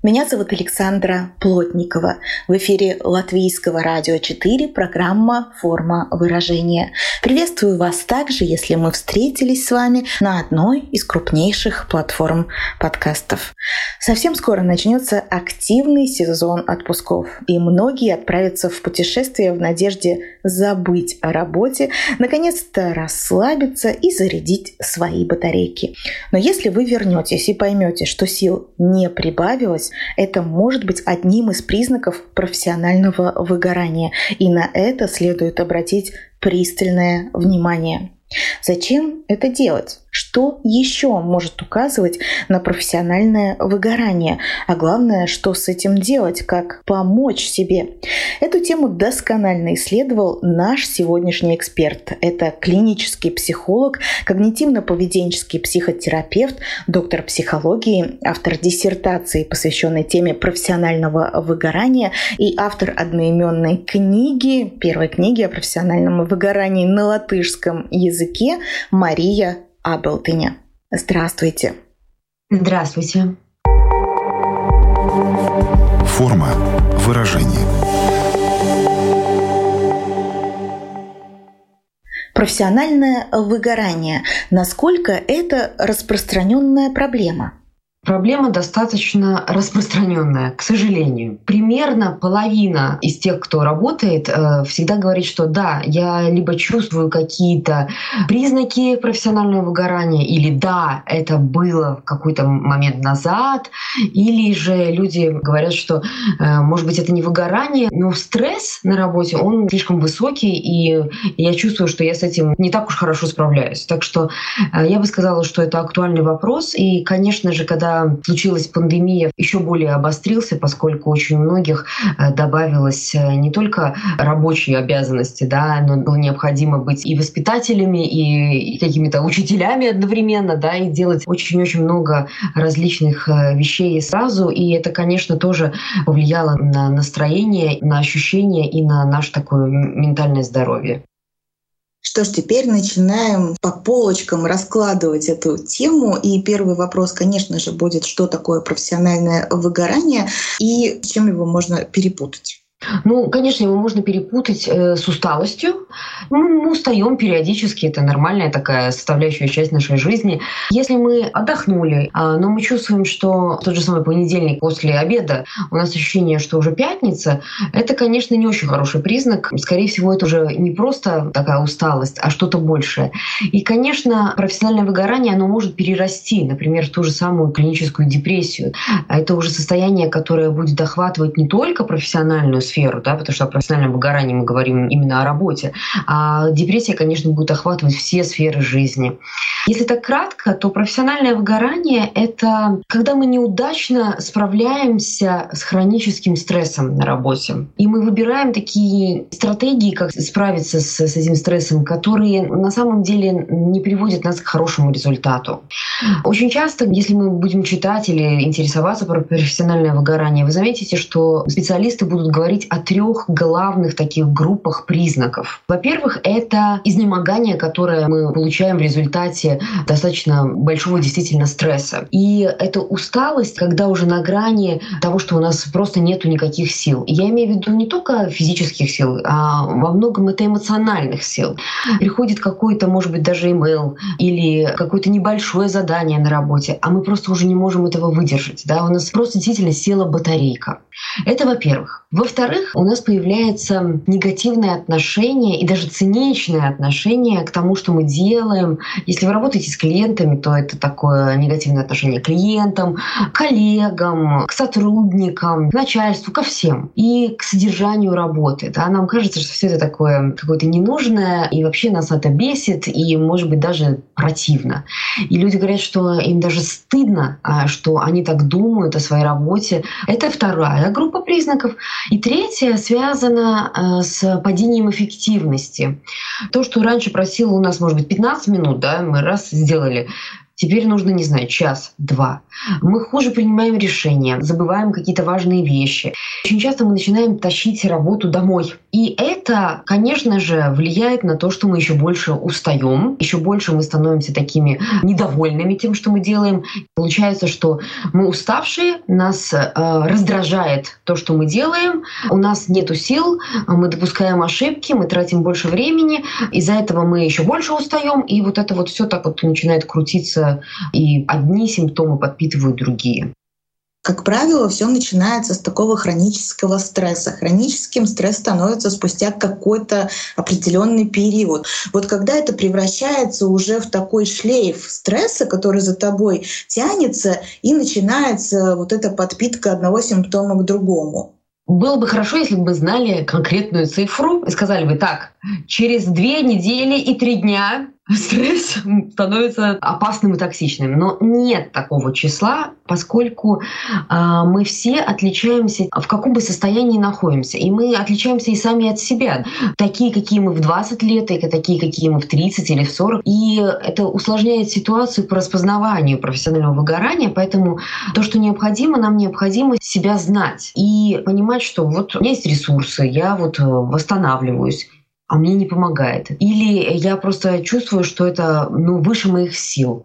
Меня зовут Александра Плотникова. В эфире Латвийского радио 4 программа «Форма выражения». Приветствую вас также, если мы встретились с вами на одной из крупнейших платформ подкастов. Совсем скоро начнется активный сезон отпусков, и многие отправятся в путешествие в надежде забыть о работе, наконец-то расслабиться и зарядить свои батарейки. Но если вы вернетесь и поймете, что сил не прибавилось, это может быть одним из признаков профессионального выгорания, и на это следует обратить пристальное внимание. Зачем это делать? Что еще может указывать на профессиональное выгорание? А главное, что с этим делать, как помочь себе? Эту тему досконально исследовал наш сегодняшний эксперт. Это клинический психолог, когнитивно-поведенческий психотерапевт, доктор психологии, автор диссертации, посвященной теме профессионального выгорания и автор одноименной книги, первой книги о профессиональном выгорании на латышском языке Мария Абелтыне. Здравствуйте. Здравствуйте. Форма выражения. Профессиональное выгорание. Насколько это распространенная проблема? Проблема достаточно распространенная, к сожалению. Примерно половина из тех, кто работает, э, всегда говорит, что да, я либо чувствую какие-то признаки профессионального выгорания, или да, это было в какой-то момент назад, или же люди говорят, что э, может быть это не выгорание, но стресс на работе, он слишком высокий, и я чувствую, что я с этим не так уж хорошо справляюсь. Так что э, я бы сказала, что это актуальный вопрос, и, конечно же, когда случилась пандемия, еще более обострился, поскольку очень многих э, добавилось э, не только рабочие обязанности, да, но было необходимо быть и воспитателями, и какими-то учителями одновременно, да, и делать очень-очень много различных э, вещей сразу. И это, конечно, тоже повлияло на настроение, на ощущения и на наше такое ментальное здоровье. Что ж, теперь начинаем по полочкам раскладывать эту тему. И первый вопрос, конечно же, будет, что такое профессиональное выгорание и чем его можно перепутать. Ну, конечно, его можно перепутать э, с усталостью. Ну, мы устаем периодически, это нормальная такая составляющая часть нашей жизни. Если мы отдохнули, э, но мы чувствуем, что тот же самый понедельник после обеда у нас ощущение, что уже пятница, это, конечно, не очень хороший признак. Скорее всего, это уже не просто такая усталость, а что-то большее. И, конечно, профессиональное выгорание, оно может перерасти, например, в ту же самую клиническую депрессию. Это уже состояние, которое будет охватывать не только профессиональную сферу, да, потому что о профессиональном выгорании мы говорим именно о работе. А депрессия, конечно, будет охватывать все сферы жизни. Если так кратко, то профессиональное выгорание — это когда мы неудачно справляемся с хроническим стрессом на работе. И мы выбираем такие стратегии, как справиться с, с этим стрессом, которые на самом деле не приводят нас к хорошему результату. Очень часто, если мы будем читать или интересоваться про профессиональное выгорание, вы заметите, что специалисты будут говорить говорить о трех главных таких группах признаков. Во-первых, это изнемогание, которое мы получаем в результате достаточно большого действительно стресса. И это усталость, когда уже на грани того, что у нас просто нету никаких сил. Я имею в виду не только физических сил, а во многом это эмоциональных сил. Приходит какой-то, может быть, даже имейл или какое-то небольшое задание на работе, а мы просто уже не можем этого выдержать. Да? У нас просто действительно села батарейка. Это во-первых. Во-вторых, у нас появляется негативное отношение и даже циничное отношение к тому, что мы делаем. Если вы работаете с клиентами, то это такое негативное отношение к клиентам, коллегам, к сотрудникам, к начальству, ко всем. И к содержанию работы. Да? Нам кажется, что все это такое какое-то ненужное, и вообще нас это бесит, и, может быть, даже противно. И люди говорят, что им даже стыдно, а, что они так думают о своей работе. Это вторая группа признаков. И третье связано э, с падением эффективности. То, что раньше просило у нас, может быть, 15 минут, да, мы раз сделали теперь нужно, не знаю, час-два. Мы хуже принимаем решения, забываем какие-то важные вещи. Очень часто мы начинаем тащить работу домой. И это, конечно же, влияет на то, что мы еще больше устаем, еще больше мы становимся такими недовольными тем, что мы делаем. Получается, что мы уставшие, нас э, раздражает то, что мы делаем, у нас нет сил, мы допускаем ошибки, мы тратим больше времени, из-за этого мы еще больше устаем, и вот это вот все так вот начинает крутиться, и одни симптомы подпитывают другие. Как правило, все начинается с такого хронического стресса. Хроническим стресс становится спустя какой-то определенный период. Вот когда это превращается уже в такой шлейф стресса, который за тобой тянется, и начинается вот эта подпитка одного симптома к другому. Было бы хорошо, если бы мы знали конкретную цифру и сказали бы так, через две недели и три дня стресс становится опасным и токсичным. Но нет такого числа, поскольку э, мы все отличаемся, в каком бы состоянии находимся. И мы отличаемся и сами от себя. Такие, какие мы в 20 лет, и такие, какие мы в 30 или в 40. И это усложняет ситуацию по распознаванию профессионального выгорания. Поэтому то, что необходимо, нам необходимо себя знать и понимать, что вот у меня есть ресурсы, я вот э, восстанавливаюсь а мне не помогает. Или я просто чувствую, что это ну, выше моих сил.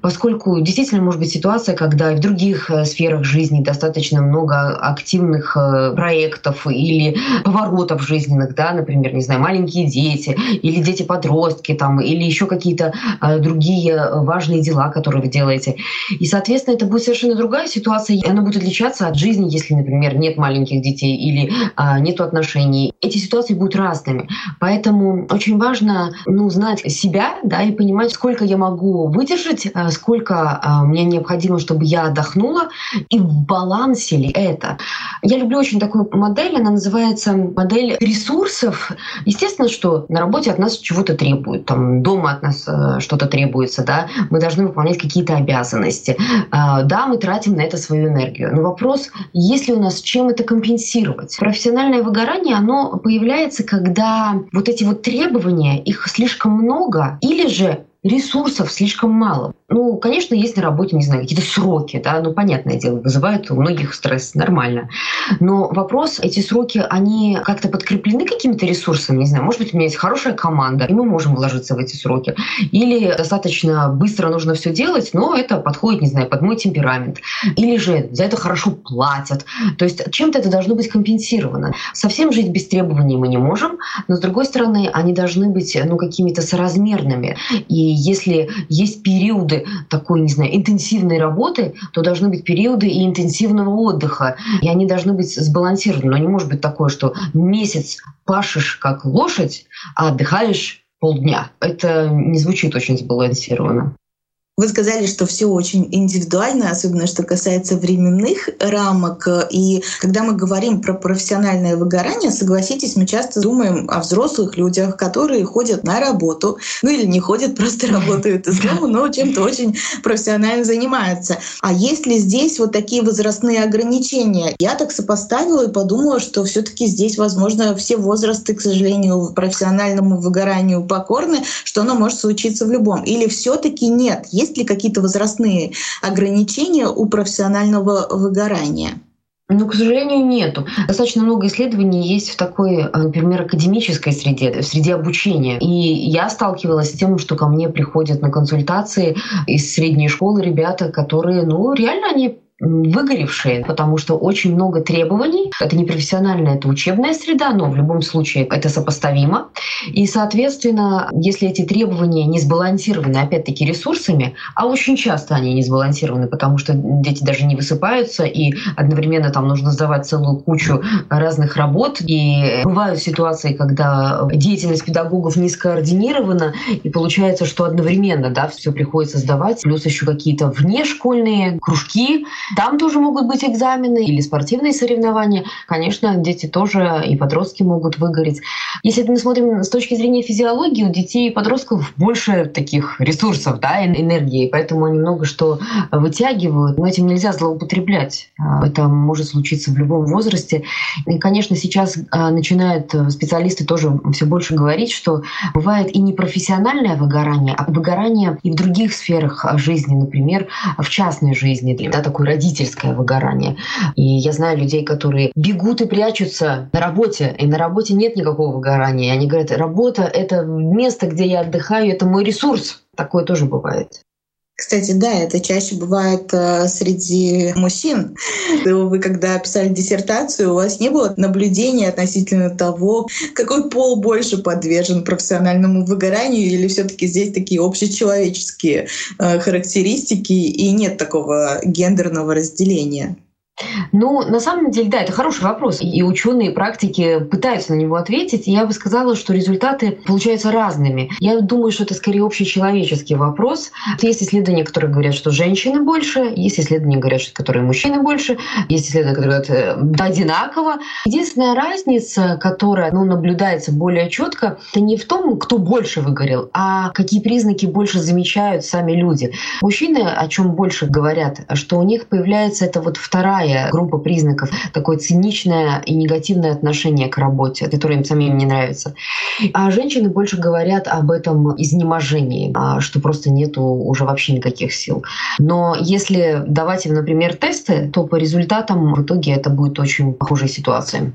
Поскольку действительно может быть ситуация, когда в других э, сферах жизни достаточно много активных э, проектов или поворотов жизненных, да, например, не знаю, маленькие дети или дети-подростки там, или еще какие-то э, другие важные дела, которые вы делаете. И, соответственно, это будет совершенно другая ситуация, и она будет отличаться от жизни, если, например, нет маленьких детей или а, нет отношений. Эти ситуации будут разными. Поэтому очень важно ну, знать себя да, и понимать, сколько я могу выдержать, э, сколько э, мне необходимо, чтобы я отдохнула, и в балансе ли это. Я люблю очень такую модель, она называется модель ресурсов. Естественно, что на работе от нас чего-то требуют, там дома от нас э, что-то требуется, да, мы должны выполнять какие-то обязанности. Да, мы тратим на это свою энергию. Но вопрос, есть ли у нас чем это компенсировать? Профессиональное выгорание, оно появляется, когда вот эти вот требования, их слишком много, или же ресурсов слишком мало. Ну, конечно, есть на работе, не знаю, какие-то сроки, да, ну, понятное дело, вызывают у многих стресс, нормально. Но вопрос, эти сроки, они как-то подкреплены какими-то ресурсами, не знаю, может быть, у меня есть хорошая команда, и мы можем вложиться в эти сроки. Или достаточно быстро нужно все делать, но это подходит, не знаю, под мой темперамент. Или же за это хорошо платят. То есть чем-то это должно быть компенсировано. Совсем жить без требований мы не можем, но, с другой стороны, они должны быть, ну, какими-то соразмерными. И если есть периоды такой, не знаю, интенсивной работы, то должны быть периоды и интенсивного отдыха. И они должны быть сбалансированы. Но не может быть такое, что месяц пашешь как лошадь, а отдыхаешь полдня. Это не звучит очень сбалансированно. Вы сказали, что все очень индивидуально, особенно что касается временных рамок. И когда мы говорим про профессиональное выгорание, согласитесь, мы часто думаем о взрослых людях, которые ходят на работу, ну или не ходят, просто работают из дома, но чем-то очень профессионально занимаются. А есть ли здесь вот такие возрастные ограничения? Я так сопоставила и подумала, что все таки здесь, возможно, все возрасты, к сожалению, профессиональному выгоранию покорны, что оно может случиться в любом. Или все таки нет? Есть ли какие-то возрастные ограничения у профессионального выгорания? Ну, к сожалению, нету. Достаточно много исследований есть в такой, например, академической среде, в среде обучения. И я сталкивалась с тем, что ко мне приходят на консультации из средней школы ребята, которые, ну, реально они выгоревшие, потому что очень много требований. Это не профессиональная, это учебная среда, но в любом случае это сопоставимо. И, соответственно, если эти требования не сбалансированы, опять-таки, ресурсами, а очень часто они не сбалансированы, потому что дети даже не высыпаются, и одновременно там нужно сдавать целую кучу разных работ. И бывают ситуации, когда деятельность педагогов не скоординирована, и получается, что одновременно да, все приходится сдавать, плюс еще какие-то внешкольные кружки, Там тоже могут быть экзамены или спортивные соревнования. Конечно, дети тоже и подростки могут выгореть. Если мы смотрим с точки зрения физиологии, у детей и подростков больше таких ресурсов, да, энергии, поэтому они много что вытягивают. Но этим нельзя злоупотреблять. Это может случиться в любом возрасте. И, конечно, сейчас а, начинают специалисты тоже все больше говорить, что бывает и непрофессиональное выгорание, а выгорание и в других сферах жизни, например, в частной жизни, да, такое родительское выгорание. И я знаю людей, которые бегут и прячутся на работе, и на работе нет никакого выгорания. И они говорят, работа — это место, где я отдыхаю, это мой ресурс. Такое тоже бывает. Кстати, да, это чаще бывает э, среди мужчин. Вы когда писали диссертацию, у вас не было наблюдения относительно того, какой пол больше подвержен профессиональному выгоранию, или все-таки здесь такие общечеловеческие э, характеристики и нет такого гендерного разделения? Ну, на самом деле, да, это хороший вопрос. И ученые практики пытаются на него ответить. И я бы сказала, что результаты получаются разными. Я думаю, что это скорее общечеловеческий вопрос. Есть исследования, которые говорят, что женщины больше, есть исследования, говорят, что которые мужчины больше, есть исследования, которые говорят, э, да, одинаково. Единственная разница, которая ну, наблюдается более четко, это не в том, кто больше выгорел, а какие признаки больше замечают сами люди. Мужчины о чем больше говорят, что у них появляется это вот вторая вторая группа признаков — такое циничное и негативное отношение к работе, которое им самим не нравится. А женщины больше говорят об этом изнеможении, а, что просто нету уже вообще никаких сил. Но если давать им, например, тесты, то по результатам в итоге это будет очень похожая ситуация.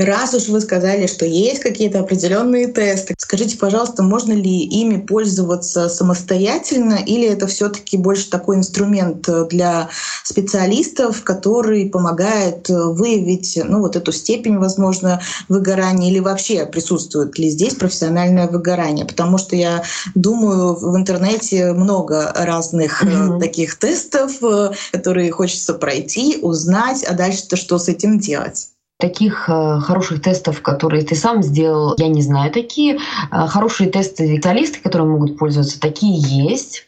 Раз уж вы сказали, что есть какие-то определенные тесты, скажите, пожалуйста, можно ли ими пользоваться самостоятельно или это все-таки больше такой инструмент для специалистов, который помогает выявить ну, вот эту степень, возможно, выгорания или вообще присутствует ли здесь профессиональное выгорание? Потому что я думаю, в интернете много разных mm-hmm. таких тестов, э, которые хочется пройти, узнать, а дальше-то что с этим делать? Таких э, хороших тестов, которые ты сам сделал, я не знаю такие. Э, хорошие тесты специалисты, которые могут пользоваться, такие есть.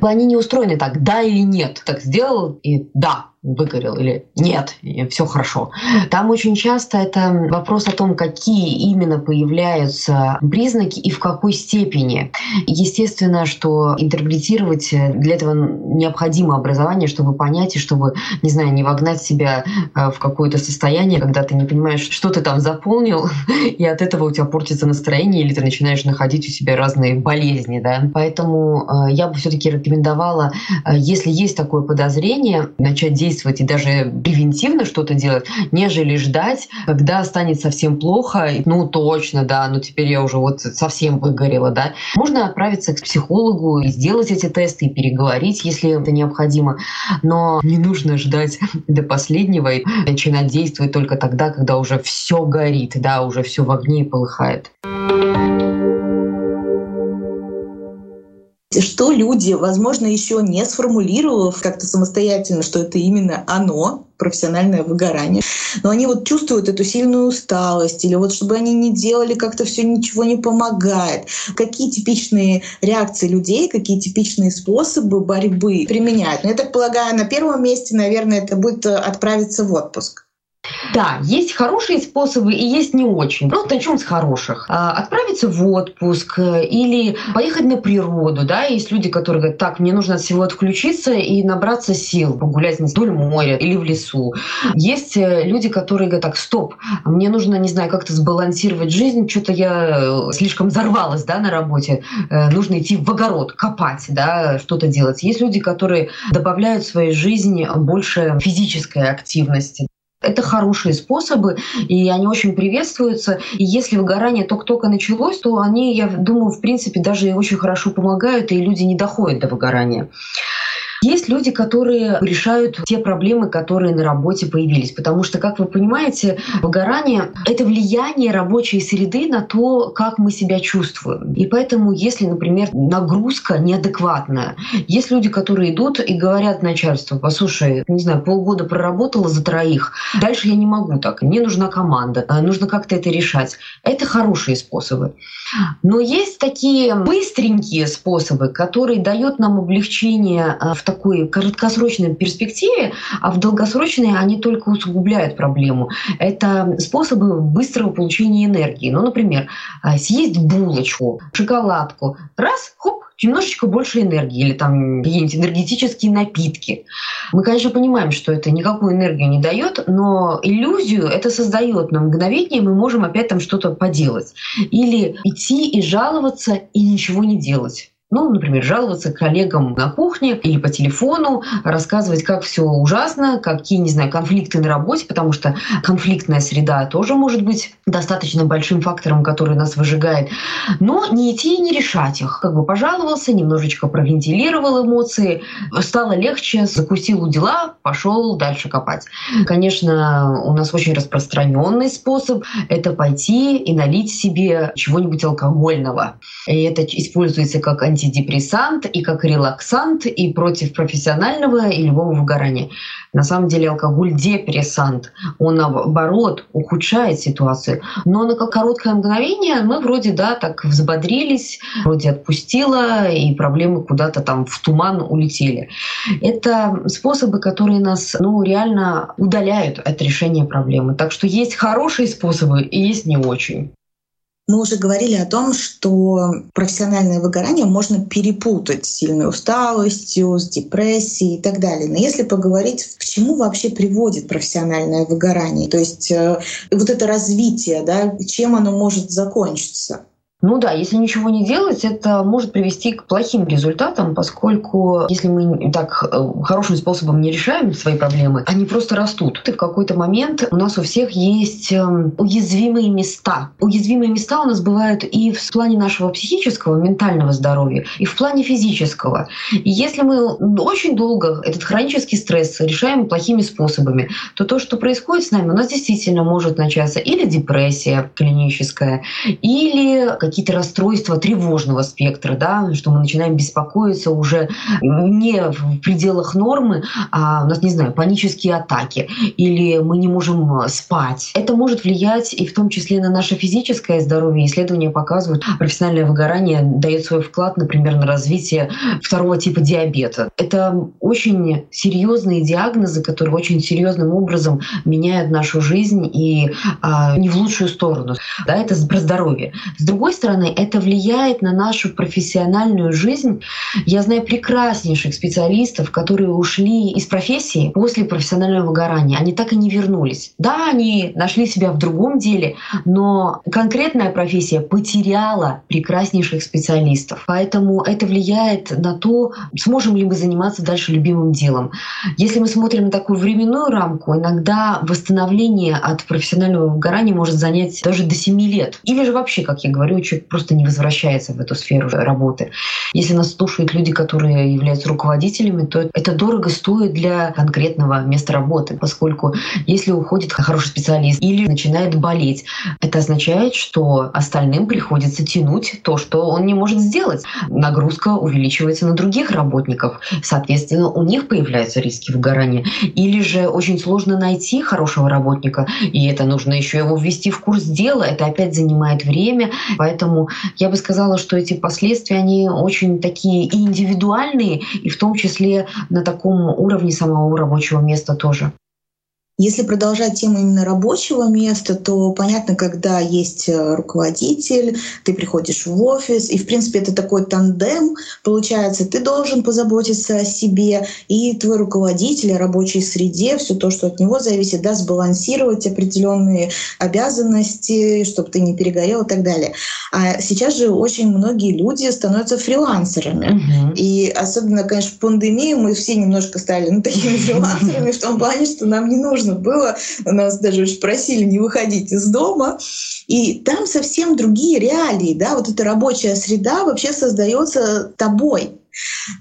Они не устроены так, да или нет. Так сделал и да, выгорел или нет, все хорошо. Там очень часто это вопрос о том, какие именно появляются признаки и в какой степени. Естественно, что интерпретировать для этого необходимо образование, чтобы понять и чтобы, не знаю, не вогнать себя э, в какое-то состояние, когда ты не понимаешь, что ты там заполнил, и от этого у тебя портится настроение, или ты начинаешь находить у себя разные болезни. Да? Поэтому э, я бы все-таки рекомендовала, э, если есть такое подозрение, начать действовать действовать и даже превентивно что-то делать, нежели ждать, когда станет совсем плохо, ну точно, да, ну теперь я уже вот совсем выгорела, да. Можно отправиться к психологу и сделать эти тесты и переговорить, если это необходимо, но не нужно ждать до последнего и начинать действовать только тогда, когда уже все горит, да, уже все в огне и полыхает. Что люди, возможно, еще не сформулировав как-то самостоятельно, что это именно оно, профессиональное выгорание, но они вот чувствуют эту сильную усталость, или вот чтобы они не делали, как-то все ничего не помогает. Какие типичные реакции людей, какие типичные способы борьбы применяют? Ну, я так полагаю, на первом месте, наверное, это будет отправиться в отпуск. Да, есть хорошие способы и есть не очень. Ну, начнем с хороших. А, отправиться в отпуск э, или поехать на природу. Да? Есть люди, которые говорят, так, мне нужно от всего отключиться и набраться сил, погулять вдоль моря или в лесу. Есть э, люди, которые говорят, так, стоп, мне нужно, не знаю, как-то сбалансировать жизнь, что-то я э, слишком взорвалась да, на работе, нужно идти в огород, копать, да, что-то делать. Есть люди, которые добавляют в свою жизнь больше физической активности. Это хорошие способы, и они очень приветствуются. И если выгорание только-только началось, то они, я думаю, в принципе, даже очень хорошо помогают, и люди не доходят до выгорания. Есть люди, которые решают те проблемы, которые на работе появились. Потому что, как вы понимаете, выгорание — это влияние рабочей среды на то, как мы себя чувствуем. И поэтому, если, например, нагрузка неадекватная, есть люди, которые идут и говорят начальству, послушай, не знаю, полгода проработала за троих, дальше я не могу так, мне нужна команда, а нужно как-то это решать. Это хорошие способы. Но есть такие быстренькие способы, которые дают нам облегчение в такой краткосрочной перспективе, а в долгосрочной они только усугубляют проблему. Это способы быстрого получения энергии. Ну, например, а, съесть булочку, шоколадку, раз, хоп, немножечко больше энергии или там какие-нибудь энергетические напитки. Мы, конечно, понимаем, что это никакую энергию не дает, но иллюзию это создает на мгновение, мы можем опять там что-то поделать. Или идти и жаловаться и ничего не делать. Ну, например, жаловаться коллегам на кухне или по телефону, рассказывать, как все ужасно, какие, не знаю, конфликты на работе, потому что конфликтная среда тоже может быть достаточно большим фактором, который нас выжигает. Но не идти и не решать их. Как бы пожаловался, немножечко провентилировал эмоции, стало легче, закусил у дела, пошел дальше копать. Конечно, у нас очень распространенный способ — это пойти и налить себе чего-нибудь алкогольного. И это используется как анти антидепрессант, и как релаксант, и против профессионального и любого выгорания. На самом деле алкоголь депрессант. Он, наоборот, ухудшает ситуацию. Но на короткое мгновение мы вроде, да, так взбодрились, вроде отпустила, и проблемы куда-то там в туман улетели. Это способы, которые нас, ну, реально удаляют от решения проблемы. Так что есть хорошие способы и есть не очень. Мы уже говорили о том, что профессиональное выгорание можно перепутать с сильной усталостью, с депрессией и так далее. Но если поговорить, к чему вообще приводит профессиональное выгорание, то есть э, вот это развитие, да, чем оно может закончиться? Ну да, если ничего не делать, это может привести к плохим результатам, поскольку если мы так э, хорошим способом не решаем свои проблемы, они просто растут. И в какой-то момент у нас у всех есть эм, уязвимые места. Уязвимые места у нас бывают и в плане нашего психического, ментального здоровья, и в плане физического. И если мы очень долго этот хронический стресс решаем плохими способами, то то, что происходит с нами, у нас действительно может начаться или депрессия клиническая, или какие-то расстройства тревожного спектра, да, что мы начинаем беспокоиться уже не в пределах нормы, а у нас, не знаю, панические атаки, или мы не можем спать. Это может влиять и в том числе на наше физическое здоровье. Исследования показывают, профессиональное выгорание дает свой вклад, например, на развитие второго типа диабета. Это очень серьезные диагнозы, которые очень серьезным образом меняют нашу жизнь и а, не в лучшую сторону. Да, это про здоровье. С другой стороны, это влияет на нашу профессиональную жизнь. Я знаю прекраснейших специалистов, которые ушли из профессии после профессионального выгорания. Они так и не вернулись. Да, они нашли себя в другом деле, но конкретная профессия потеряла прекраснейших специалистов. Поэтому это влияет на то, сможем ли мы заниматься дальше любимым делом. Если мы смотрим на такую временную рамку, иногда восстановление от профессионального выгорания может занять даже до 7 лет. Или же вообще, как я говорю, человек просто не возвращается в эту сферу работы. Если нас слушают люди, которые являются руководителями, то это дорого стоит для конкретного места работы, поскольку если уходит хороший специалист или начинает болеть, это означает, что остальным приходится тянуть то, что он не может сделать. Нагрузка увеличивается на других работников. Соответственно, у них появляются риски выгорания. Или же очень сложно найти хорошего работника, и это нужно еще его ввести в курс дела. Это опять занимает время. Поэтому Поэтому я бы сказала, что эти последствия, они очень такие индивидуальные, и в том числе на таком уровне самого рабочего места тоже. Если продолжать тему именно рабочего места, то понятно, когда есть э, руководитель, ты приходишь в офис, и, в принципе, это такой тандем, получается, ты должен позаботиться о себе, и твой руководитель о рабочей среде, все то, что от него зависит, да, сбалансировать определенные обязанности, чтобы ты не перегорел и так далее. А сейчас же очень многие люди становятся фрилансерами. Угу. И особенно, конечно, в пандемии мы все немножко стали ну, такими фрилансерами в том плане, что нам не нужно нужно было. Нас даже просили не выходить из дома. И там совсем другие реалии. Да? Вот эта рабочая среда вообще создается тобой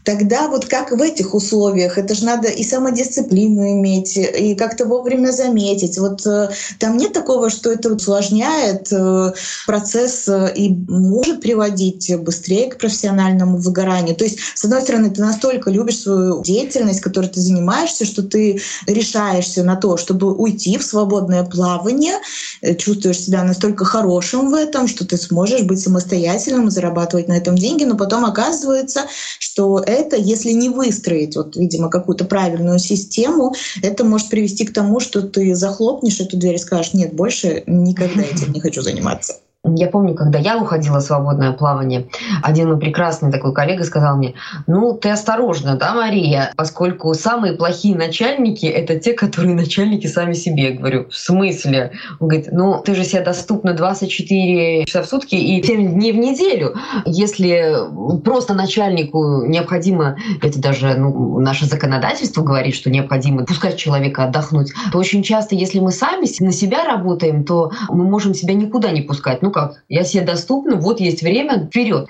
тогда вот как в этих условиях, это же надо и самодисциплину иметь, и как-то вовремя заметить. Вот э, там нет такого, что это усложняет э, процесс э, и может приводить быстрее к профессиональному выгоранию. То есть, с одной стороны, ты настолько любишь свою деятельность, которой ты занимаешься, что ты решаешься на то, чтобы уйти в свободное плавание, чувствуешь себя настолько хорошим в этом, что ты сможешь быть самостоятельным, зарабатывать на этом деньги, но потом оказывается, что это, если не выстроить, вот, видимо, какую-то правильную систему, это может привести к тому, что ты захлопнешь эту дверь и скажешь, нет, больше никогда этим не хочу заниматься. Я помню, когда я уходила в свободное плавание, один мой прекрасный такой коллега сказал мне, ну, ты осторожна, да, Мария, поскольку самые плохие начальники — это те, которые начальники сами себе. Я говорю, в смысле? Он говорит, ну, ты же себя доступна 24 часа в сутки и 7 дней в неделю. Если просто начальнику необходимо, это даже ну, наше законодательство говорит, что необходимо пускать человека отдохнуть, то очень часто, если мы сами на себя работаем, то мы можем себя никуда не пускать. Ну, как, я себе доступна, вот есть время, вперед.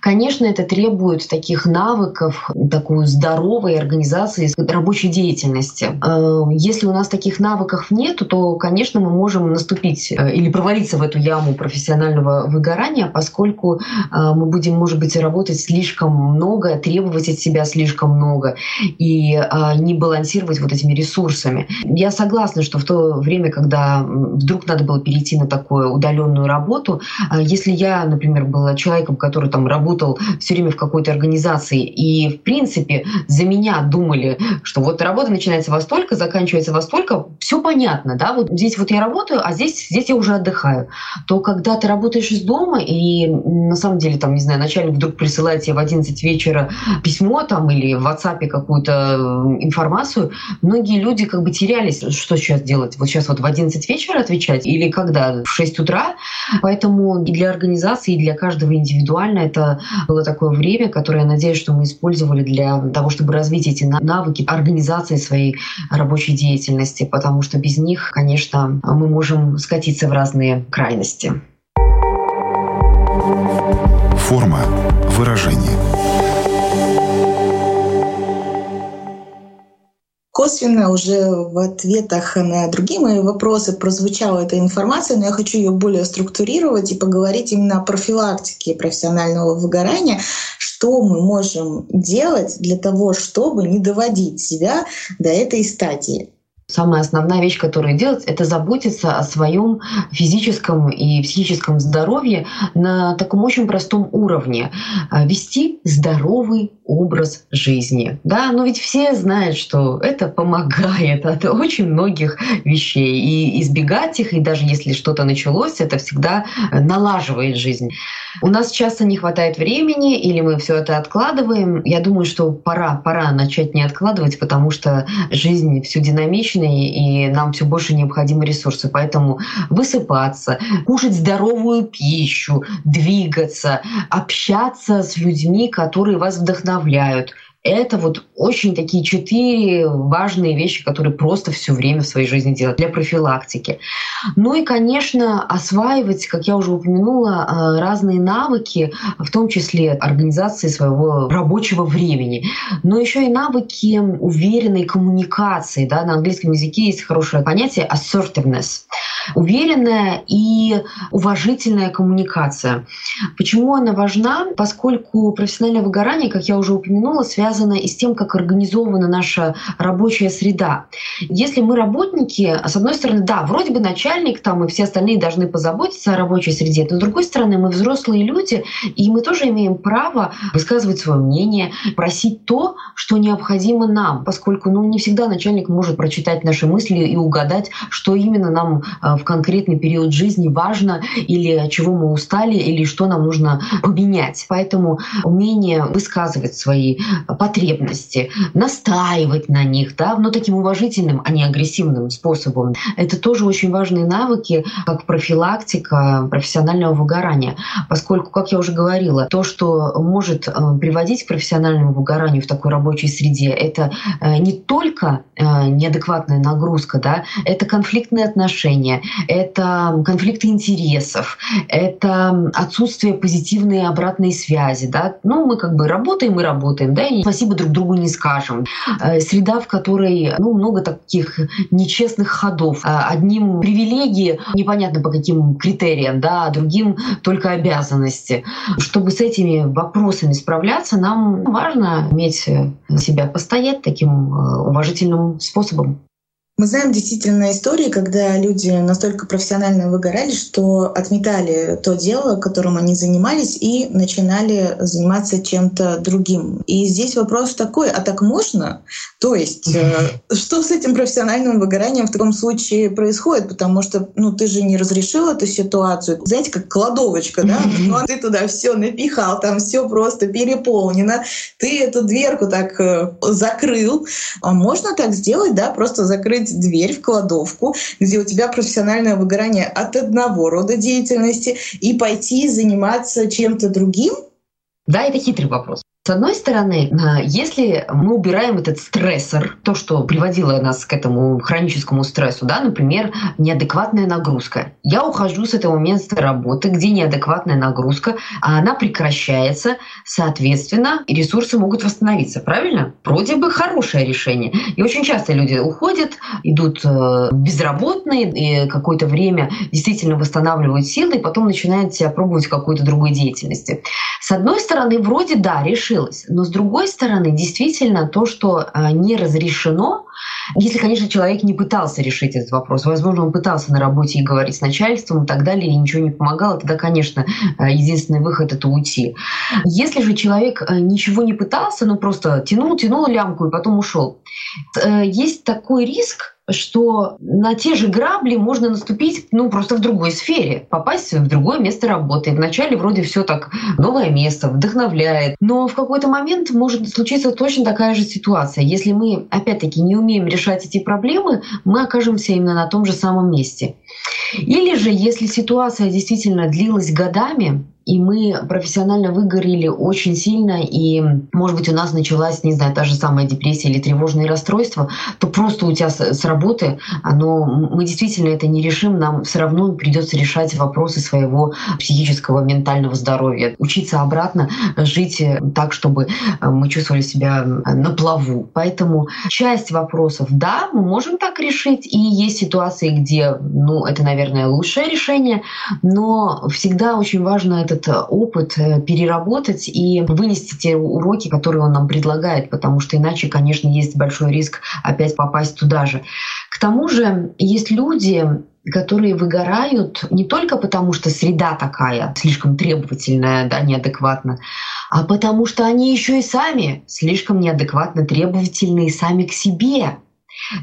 Конечно, это требует таких навыков, такой здоровой организации рабочей деятельности. Э, если у нас таких навыков нет, то, конечно, мы можем наступить э, или провалиться в эту яму профессионального выгорания, поскольку э, мы будем, может быть, работать слишком много, требовать от себя слишком много и не балансировать вот этими ресурсами. Я согласна, что в то время, когда вдруг надо было перейти на такую удаленную работу, работу. А если я, например, была человеком, который там работал все время в какой-то организации, и, в принципе, за меня думали, что вот работа начинается во столько, заканчивается во столько, все понятно, да, вот здесь вот я работаю, а здесь, здесь я уже отдыхаю, то когда ты работаешь из дома, и на самом деле, там, не знаю, начальник вдруг присылает тебе в 11 вечера письмо там или в WhatsApp какую-то информацию, многие люди как бы терялись, что сейчас делать, вот сейчас вот в 11 вечера отвечать или когда, в 6 утра, поэтому и для организации, и для каждого индивидуально это было такое время, которое, я надеюсь, что мы использовали для того, чтобы развить эти навыки организации своей рабочей деятельности, потому что без них, конечно, мы можем скатиться в разные крайности. Форма выражения. Косвенно уже в ответах на другие мои вопросы прозвучала эта информация, но я хочу ее более структурировать и поговорить именно о профилактике профессионального выгорания, что мы можем делать для того, чтобы не доводить себя до этой стадии самая основная вещь, которую делать, это заботиться о своем физическом и психическом здоровье на таком очень простом уровне. А, вести здоровый образ жизни. Да, но ведь все знают, что это помогает от очень многих вещей. И избегать их, и даже если что-то началось, это всегда налаживает жизнь. У нас часто не хватает времени, или мы все это откладываем. Я думаю, что пора, пора начать не откладывать, потому что жизнь все динамичнее, и нам все больше необходимы ресурсы. Поэтому высыпаться, кушать здоровую пищу, двигаться, общаться с людьми, которые вас вдохновляют, это вот очень такие четыре важные вещи, которые просто все время в своей жизни делать для профилактики. Ну и, конечно, осваивать, как я уже упомянула, э, разные навыки, в том числе организации своего рабочего времени, но еще и навыки уверенной коммуникации. Да? На английском языке есть хорошее понятие assertiveness. Уверенная и уважительная коммуникация. Почему она важна? Поскольку профессиональное выгорание, как я уже упомянула, связано связано и с тем, как организована наша рабочая среда. Если мы работники, с одной стороны, да, вроде бы начальник там и все остальные должны позаботиться о рабочей среде, но с другой стороны, мы взрослые люди, и мы тоже имеем право высказывать свое мнение, просить то, что необходимо нам, поскольку ну, не всегда начальник может прочитать наши мысли и угадать, что именно нам э, в конкретный период жизни важно, или от чего мы устали, или что нам нужно поменять. Поэтому умение высказывать свои потребности, настаивать на них, да, но таким уважительным, а не агрессивным способом. Это тоже очень важные навыки, как профилактика профессионального выгорания, поскольку, как я уже говорила, то, что может э, приводить к профессиональному выгоранию в такой рабочей среде, это э, не только э, неадекватная нагрузка, да, это конфликтные отношения, это конфликты интересов, это отсутствие позитивной обратной связи, да, ну мы как бы работаем и работаем, да, и спасибо друг другу не скажем. Э, среда, в которой ну, много таких нечестных ходов. Э, одним привилегии, непонятно по каким критериям, да, а другим только обязанности. Чтобы с этими вопросами справляться, нам важно иметь себя постоять таким э, уважительным способом. Мы знаем действительно истории, когда люди настолько профессионально выгорали, что отметали то дело, которым они занимались, и начинали заниматься чем-то другим. И здесь вопрос такой, а так можно? То есть, э, что с этим профессиональным выгоранием в таком случае происходит? Потому что, ну, ты же не разрешил эту ситуацию. Знаете, как кладовочка, да? Ну, а ты туда все напихал, там все просто переполнено. Ты эту дверку так э, закрыл. А можно так сделать, да? Просто закрыть дверь в кладовку, где у тебя профессиональное выгорание от одного рода деятельности, и пойти заниматься чем-то другим? Да, это хитрый вопрос. С одной стороны, э, если мы убираем этот стрессор, то, что приводило нас к этому хроническому стрессу, да, например, неадекватная нагрузка. Я ухожу с этого места работы, где неадекватная нагрузка, а она прекращается, соответственно, ресурсы могут восстановиться, правильно? Вроде бы хорошее решение. И очень часто люди уходят, идут э, безработные, и какое-то время действительно восстанавливают силы, и потом начинают себя пробовать в какой-то другой деятельности. С одной стороны, вроде да, решение разрешилось. Но с другой стороны, действительно, то, что а, не разрешено, если, конечно, человек не пытался решить этот вопрос, возможно, он пытался на работе и говорить с начальством и так далее, и ничего не помогало, тогда, конечно, а, единственный выход — это уйти. Если же человек а, ничего не пытался, ну просто тянул, тянул лямку и потом ушел, э, есть такой риск, что на те же грабли можно наступить, ну, просто в другой сфере, попасть в другое место работы. Вначале вроде все так, новое место, вдохновляет, но в какой-то момент может случиться точно такая же ситуация. Если мы, опять-таки, не умеем решать эти проблемы, мы окажемся именно на том же самом месте. Или же, если ситуация действительно длилась годами, и мы профессионально выгорели очень сильно, и, может быть, у нас началась, не знаю, та же самая депрессия или тревожные расстройства, то просто у тебя с работы, оно, мы действительно это не решим, нам все равно придется решать вопросы своего психического, ментального здоровья, учиться обратно жить так, чтобы мы чувствовали себя на плаву. Поэтому часть вопросов, да, мы можем так решить, и есть ситуации, где, ну, это, наверное, лучшее решение, но всегда очень важно это этот э, опыт э, переработать и вынести те уроки, которые он нам предлагает, потому что иначе, конечно, есть большой риск опять попасть туда же. К тому же есть люди, которые выгорают не только потому, что среда такая слишком требовательная, да, неадекватна, а потому что они еще и сами слишком неадекватно требовательные сами к себе.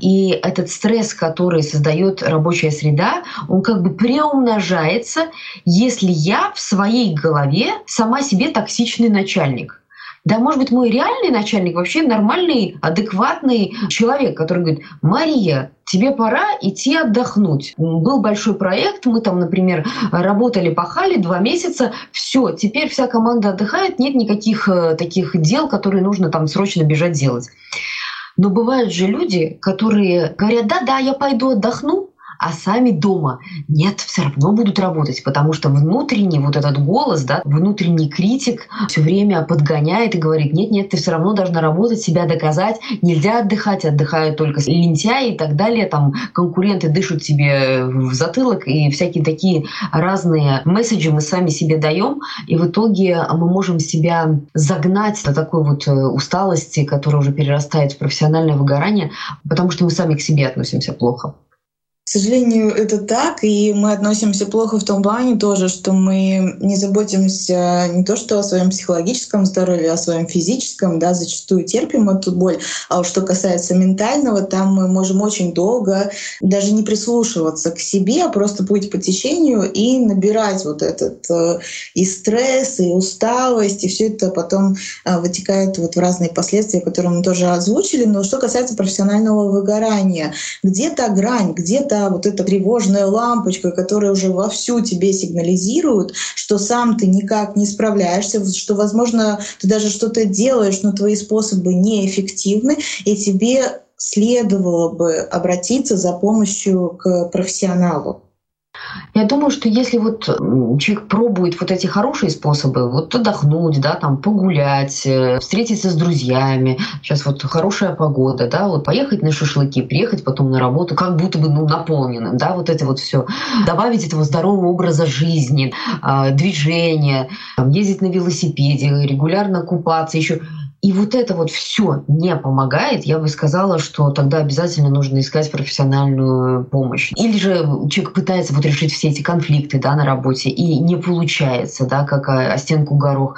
И этот стресс, который создает рабочая среда, он как бы приумножается, если я в своей голове сама себе токсичный начальник. Да, может быть, мой реальный начальник вообще нормальный, адекватный человек, который говорит, Мария, тебе пора идти отдохнуть. Был большой проект, мы там, например, работали, пахали два месяца, все, теперь вся команда отдыхает, нет никаких э, таких дел, которые нужно там срочно бежать делать. Но бывают же люди, которые говорят, да-да, я пойду отдохну, а сами дома. Нет, все равно будут работать, потому что внутренний вот этот голос, да, внутренний критик все время подгоняет и говорит, нет, нет, ты все равно должна работать, себя доказать, нельзя отдыхать, отдыхают только лентяи и так далее, там конкуренты дышат себе в затылок и всякие такие разные месседжи мы сами себе даем, и в итоге мы можем себя загнать до такой вот э, усталости, которая уже перерастает в профессиональное выгорание, потому что мы сами к себе относимся плохо. Сожалению, это так, и мы относимся плохо в том плане тоже, что мы не заботимся не то что о своем психологическом здоровье, а о своем физическом, да, зачастую терпим эту боль. А уж что касается ментального, там мы можем очень долго даже не прислушиваться к себе, а просто быть по течению и набирать вот этот э, и стресс, и усталость, и все это потом э, вытекает вот в разные последствия, которые мы тоже озвучили. Но что касается профессионального выгорания, где то грань, вот эта тревожная лампочка, которая уже вовсю тебе сигнализирует, что сам ты никак не справляешься, что, возможно, ты даже что-то делаешь, но твои способы неэффективны, и тебе следовало бы обратиться за помощью к профессионалу. Я думаю, что если вот человек пробует вот эти хорошие способы, вот отдохнуть, да, там погулять, э, встретиться с друзьями, сейчас вот хорошая погода, да, вот поехать на шашлыки, приехать потом на работу, как будто бы ну, наполненным, да, вот это вот все, добавить этого здорового образа жизни, а, движения, ездить на велосипеде, регулярно купаться, еще и вот это вот все не помогает, я бы сказала, что тогда обязательно нужно искать профессиональную помощь. Или же человек пытается вот решить все эти конфликты да, на работе, и не получается, да, как о, о стенку горох.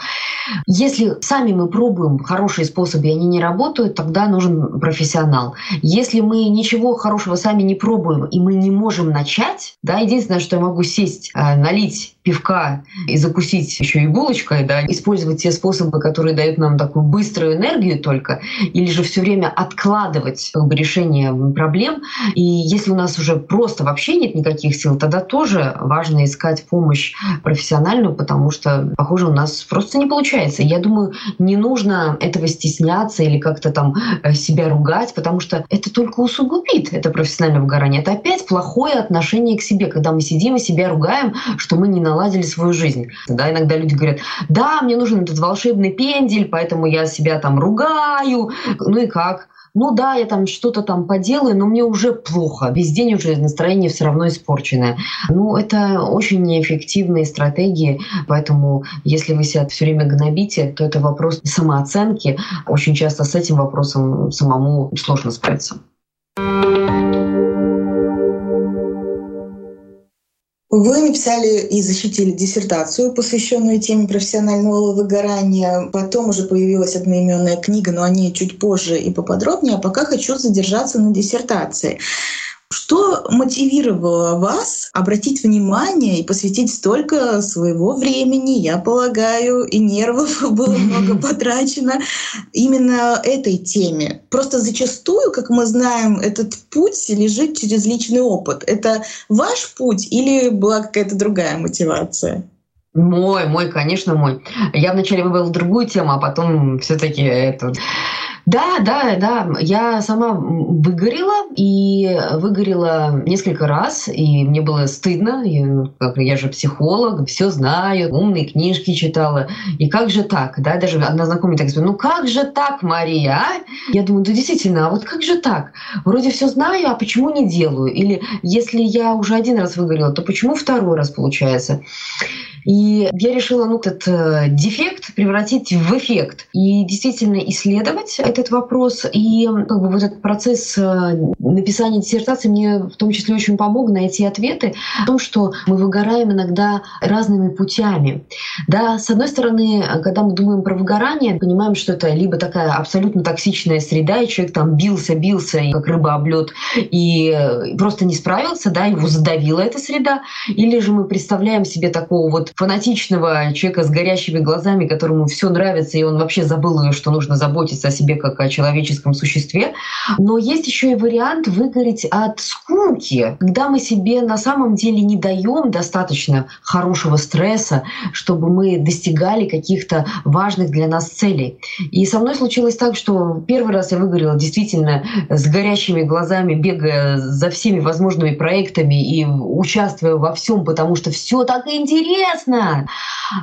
Если сами мы пробуем хорошие способы, и они не работают, тогда нужен профессионал. Если мы ничего хорошего сами не пробуем, и мы не можем начать, да, единственное, что я могу сесть, э, налить пивка и закусить еще и булочкой, да, использовать те способы, которые дают нам такую быструю энергию только, или же все время откладывать как бы, решение проблем. И если у нас уже просто вообще нет никаких сил, тогда тоже важно искать помощь профессиональную, потому что, похоже, у нас просто не получается. Я думаю, не нужно этого стесняться или как-то там э, себя ругать, потому что это только усугубит это профессиональное выгорание. Это опять плохое отношение к себе, когда мы сидим и себя ругаем, что мы не на наладили свою жизнь. Да, иногда люди говорят, да, мне нужен этот волшебный пендель, поэтому я себя там ругаю. Ну и как? ну да, я там что-то там поделаю, но мне уже плохо. Весь день уже настроение все равно испорченное. Ну, это очень неэффективные стратегии, поэтому если вы себя все время гнобите, то это вопрос самооценки. Очень часто с этим вопросом самому сложно справиться. Вы написали и защитили диссертацию, посвященную теме профессионального выгорания. Потом уже появилась одноименная книга, но о ней чуть позже и поподробнее. А пока хочу задержаться на диссертации. Что мотивировало вас обратить внимание и посвятить столько своего времени, я полагаю, и нервов было много потрачено именно этой теме? Просто зачастую, как мы знаем, этот путь лежит через личный опыт. Это ваш путь или была какая-то другая мотивация? Мой, мой, конечно, мой. Я вначале выбрала другую тему, а потом все-таки эту. Да, да, да. Я сама выгорела и выгорела несколько раз, и мне было стыдно. Я, я же психолог, все знаю, умные книжки читала. И как же так? Да, даже одна знакомая так говорит, ну как же так, Мария? А? Я думаю, да действительно, а вот как же так? Вроде все знаю, а почему не делаю? Или если я уже один раз выгорела, то почему второй раз получается? И я решила ну, этот э, дефект превратить в эффект и действительно исследовать этот вопрос. И как бы, вот этот процесс э, написания диссертации мне в том числе очень помог найти ответы о том, что мы выгораем иногда разными путями. Да, с одной стороны, когда мы думаем про выгорание, понимаем, что это либо такая абсолютно токсичная среда, и человек там бился, бился, и как рыба об лед, и просто не справился, да, его задавила эта среда, или же мы представляем себе такого вот фанатичного человека с горящими глазами, которому все нравится, и он вообще забыл, что нужно заботиться о себе как о человеческом существе. Но есть еще и вариант выгореть от скуки, когда мы себе на самом деле не даем достаточно хорошего стресса, чтобы мы достигали каких-то важных для нас целей. И со мной случилось так, что первый раз я выгорела действительно с горящими глазами, бегая за всеми возможными проектами и участвуя во всем, потому что все так интересно интересно.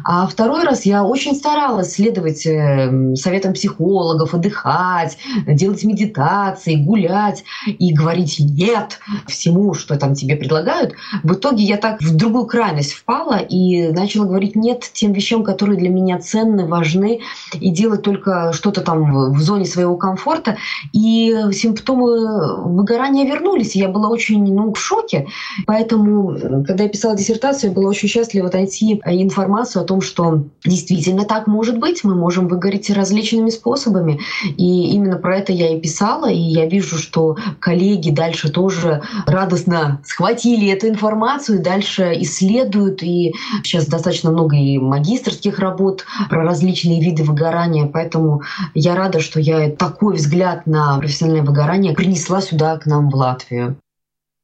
А второй раз я очень старалась следовать эм, советам психологов, отдыхать, делать медитации, гулять и говорить «нет» всему, что там тебе предлагают. В итоге я так в другую крайность впала и начала говорить «нет» тем вещам, которые для меня ценны, важны, и делать только что-то там в зоне своего комфорта. И симптомы выгорания вернулись. Я была очень ну, в шоке. Поэтому, когда я писала диссертацию, я была очень счастлива найти информацию о том, что действительно так может быть, мы можем выгореть различными способами. И именно про это я и писала, и я вижу, что коллеги дальше тоже радостно схватили эту информацию, дальше исследуют, и сейчас достаточно много и магистрских работ про различные виды выгорания, поэтому я рада, что я такой взгляд на профессиональное выгорание принесла сюда к нам в Латвию.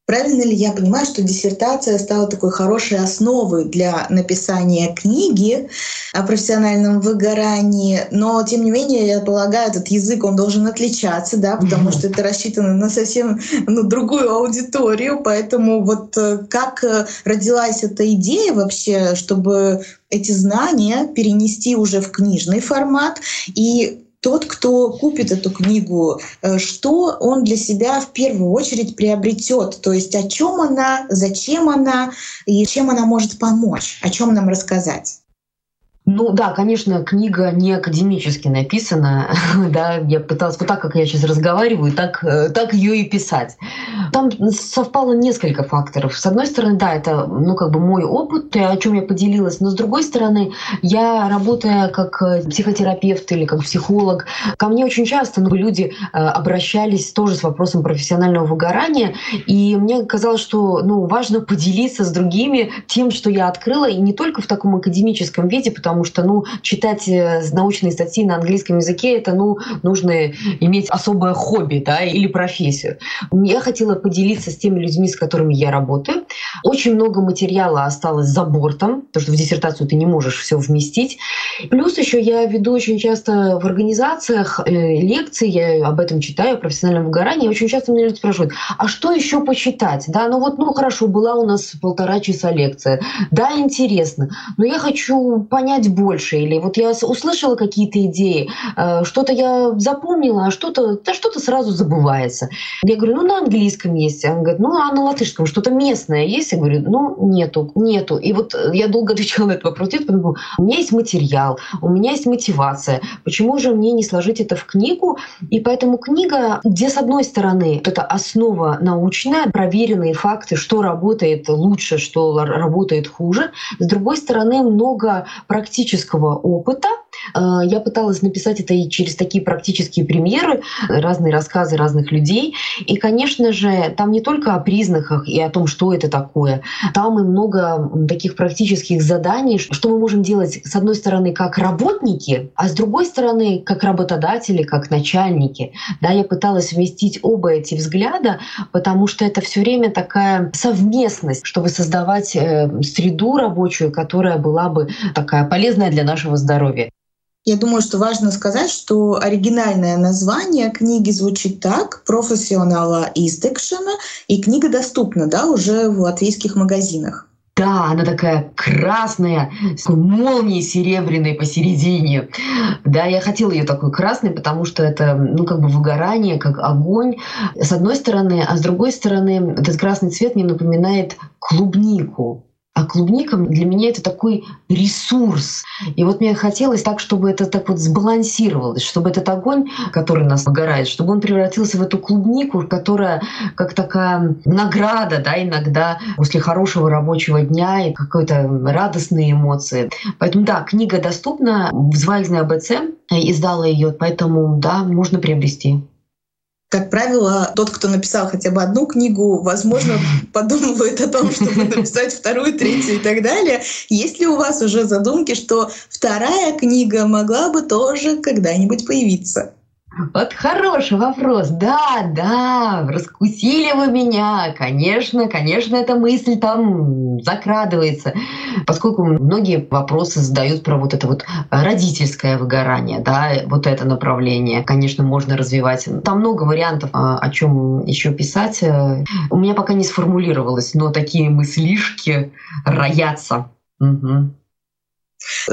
Правильно ли я понимаю, что диссертация стала такой хорошей основой для написания книги о профессиональном выгорании, но тем не менее, я полагаю, этот язык он должен отличаться, да, потому что это рассчитано на совсем ну, другую аудиторию, поэтому вот э, как э, родилась эта идея вообще, чтобы эти знания перенести уже в книжный формат? И тот, кто купит эту книгу, э, что он для себя в первую очередь приобретет, то есть о чем она, зачем она и чем она может помочь, о чем нам рассказать. Ну да, конечно, книга не академически написана. да, я пыталась вот так, как я сейчас разговариваю, так, э, так ее и писать. Там совпало несколько факторов. С одной стороны, да, это ну, как бы мой опыт, о чем я поделилась, но с другой стороны, я работая как э, психотерапевт или как психолог, ко мне очень часто ну, люди э, обращались тоже с вопросом профессионального выгорания, и мне казалось, что ну, важно поделиться с другими тем, что я открыла, и не только в таком академическом виде, потому потому что, ну, читать э, научные статьи на английском языке это, ну, нужно иметь особое хобби, да, или профессию. Я хотела поделиться с теми людьми, с которыми я работаю. Очень много материала осталось за бортом, потому что в диссертацию ты не можешь все вместить. Плюс еще я веду очень часто в организациях э, лекции, я об этом читаю, о профессиональном выгорании. Очень часто меня люди спрашивают, а что еще почитать? Да, ну вот, ну хорошо, была у нас полтора часа лекция. Да, интересно, но я хочу понять, узнать больше, или вот я услышала какие-то идеи, э, что-то я запомнила, а что-то, да что-то сразу забывается. Я говорю, ну на английском есть. Он говорит, ну а на латышском что-то местное есть? Я говорю, ну нету, нету. И вот я долго отвечала на этот вопрос, нет, потому у меня есть материал, у меня есть мотивация. Почему же мне не сложить это в книгу? И поэтому книга, где с одной стороны эта основа научная, проверенные факты, что работает лучше, что работает хуже, с другой стороны много практически практического опыта. Э, я пыталась написать это и через такие практические примеры, разные рассказы разных людей. И, конечно же, там не только о признаках и о том, что это такое, там и много таких практических заданий, что мы можем делать, с одной стороны, как работники, а с другой стороны, как работодатели, как начальники. Да, я пыталась вместить оба эти взгляда, потому что это все время такая совместность, чтобы создавать э, среду рабочую, которая была бы такая полезная для нашего здоровья. Я думаю, что важно сказать, что оригинальное название книги звучит так «Профессионала Истекшена», и книга доступна да, уже в латвийских магазинах. Да, она такая красная, с молнией серебряной посередине. Да, я хотела ее такой красной, потому что это, ну, как бы выгорание, как огонь, с одной стороны, а с другой стороны, этот красный цвет мне напоминает клубнику. А клубника для меня это такой ресурс. И вот мне хотелось так, чтобы это так вот сбалансировалось, чтобы этот огонь, который нас выгорает, чтобы он превратился в эту клубнику, которая как такая награда, да, иногда после хорошего рабочего дня и какой-то радостные эмоции. Поэтому да, книга доступна в Звайзной АБЦ, издала ее, поэтому да, можно приобрести. Как правило, тот, кто написал хотя бы одну книгу, возможно, подумывает о том, чтобы написать вторую, третью и так далее. Есть ли у вас уже задумки, что вторая книга могла бы тоже когда-нибудь появиться? Вот хороший вопрос. Да, да, раскусили вы меня. Конечно, конечно, эта мысль там закрадывается. Поскольку многие вопросы задают про вот это вот родительское выгорание, да, вот это направление, конечно, можно развивать. Там много вариантов, а, о чем еще писать. У меня пока не сформулировалось, но такие мыслишки роятся. Угу.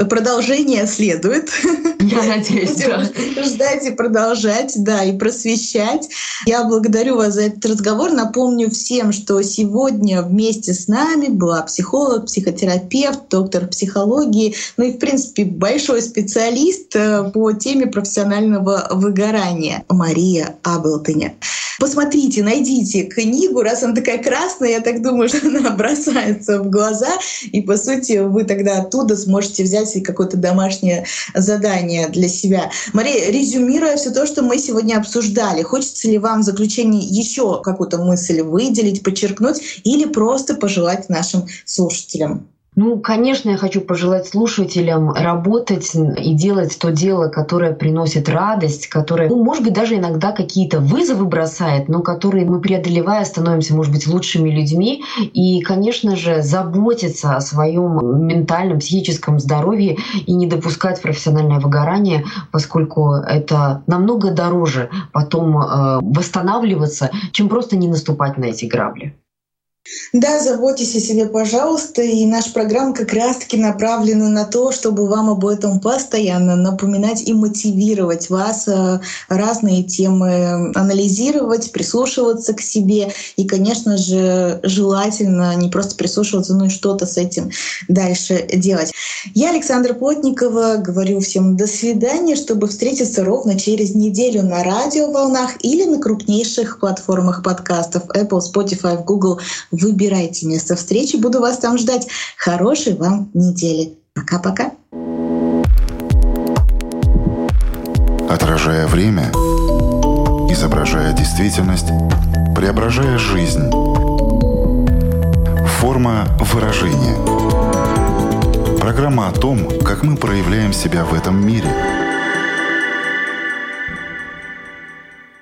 Продолжение следует. Я надеюсь, да. Ждать и продолжать, да, и просвещать. Я благодарю вас за этот разговор. Напомню всем, что сегодня вместе с нами была психолог, психотерапевт, доктор психологии, ну и, в принципе, большой специалист э, по теме профессионального выгорания Мария Аблтоня. Посмотрите, найдите книгу, раз она такая красная, я так думаю, что она бросается в глаза, и, по сути, вы тогда оттуда сможете взять какое-то домашнее задание для себя. Мария, резюмируя все то, что мы сегодня обсуждали, хочется ли вам в заключении еще какую-то мысль выделить, подчеркнуть или просто пожелать нашим слушателям? Ну, конечно, я хочу пожелать слушателям работать и делать то дело, которое приносит радость, которое, ну, может быть, даже иногда какие-то вызовы бросает, но которые мы преодолевая становимся, может быть, лучшими людьми. И, конечно же, заботиться о своем ментальном, психическом здоровье и не допускать профессиональное выгорание, поскольку это намного дороже потом э, восстанавливаться, чем просто не наступать на эти грабли. Да, заботьтесь о себе, пожалуйста. И наша программа как раз-таки направлена на то, чтобы вам об этом постоянно напоминать и мотивировать вас э, разные темы анализировать, прислушиваться к себе. И, конечно же, желательно не просто прислушиваться, но и что-то с этим дальше делать. Я, Александра Плотникова, говорю всем до свидания, чтобы встретиться ровно через неделю на радиоволнах или на крупнейших платформах подкастов Apple, Spotify, Google, Выбирайте место встречи. Буду вас там ждать. Хорошей вам недели. Пока-пока. Отражая время, изображая действительность, преображая жизнь. Форма выражения. Программа о том, как мы проявляем себя в этом мире –